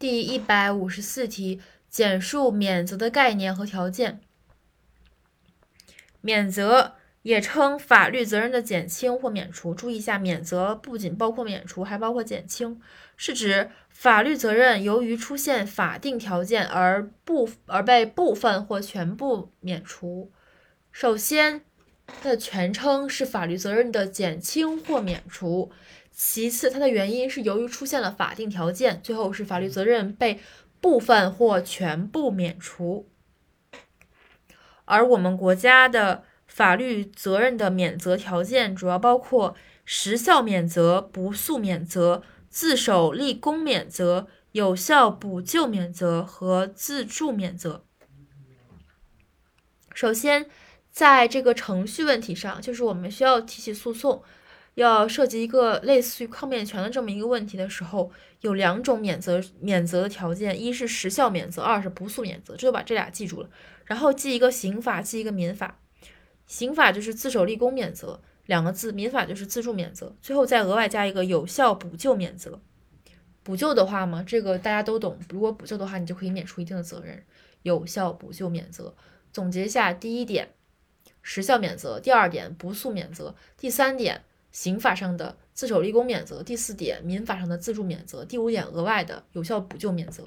第一百五十四题，简述免责的概念和条件。免责也称法律责任的减轻或免除。注意一下，免责不仅包括免除，还包括减轻，是指法律责任由于出现法定条件而不而被部分或全部免除。首先，它的全称是法律责任的减轻或免除。其次，它的原因是由于出现了法定条件。最后是法律责任被部分或全部免除。而我们国家的法律责任的免责条件主要包括时效免责、不诉免责、自首立功免责、有效补救免责和自助免责。首先，在这个程序问题上，就是我们需要提起诉讼。要涉及一个类似于抗辩权的这么一个问题的时候，有两种免责免责的条件，一是时效免责，二是不诉免责，这就把这俩记住了。然后记一个刑法，记一个民法。刑法就是自首立功免责两个字，民法就是自助免责。最后再额外加一个有效补救免责。补救的话嘛，这个大家都懂。如果补救的话，你就可以免除一定的责任。有效补救免责。总结一下：第一点，时效免责；第二点，不诉免责；第三点。刑法上的自首立功免责，第四点；民法上的自助免责，第五点；额外的有效补救免责。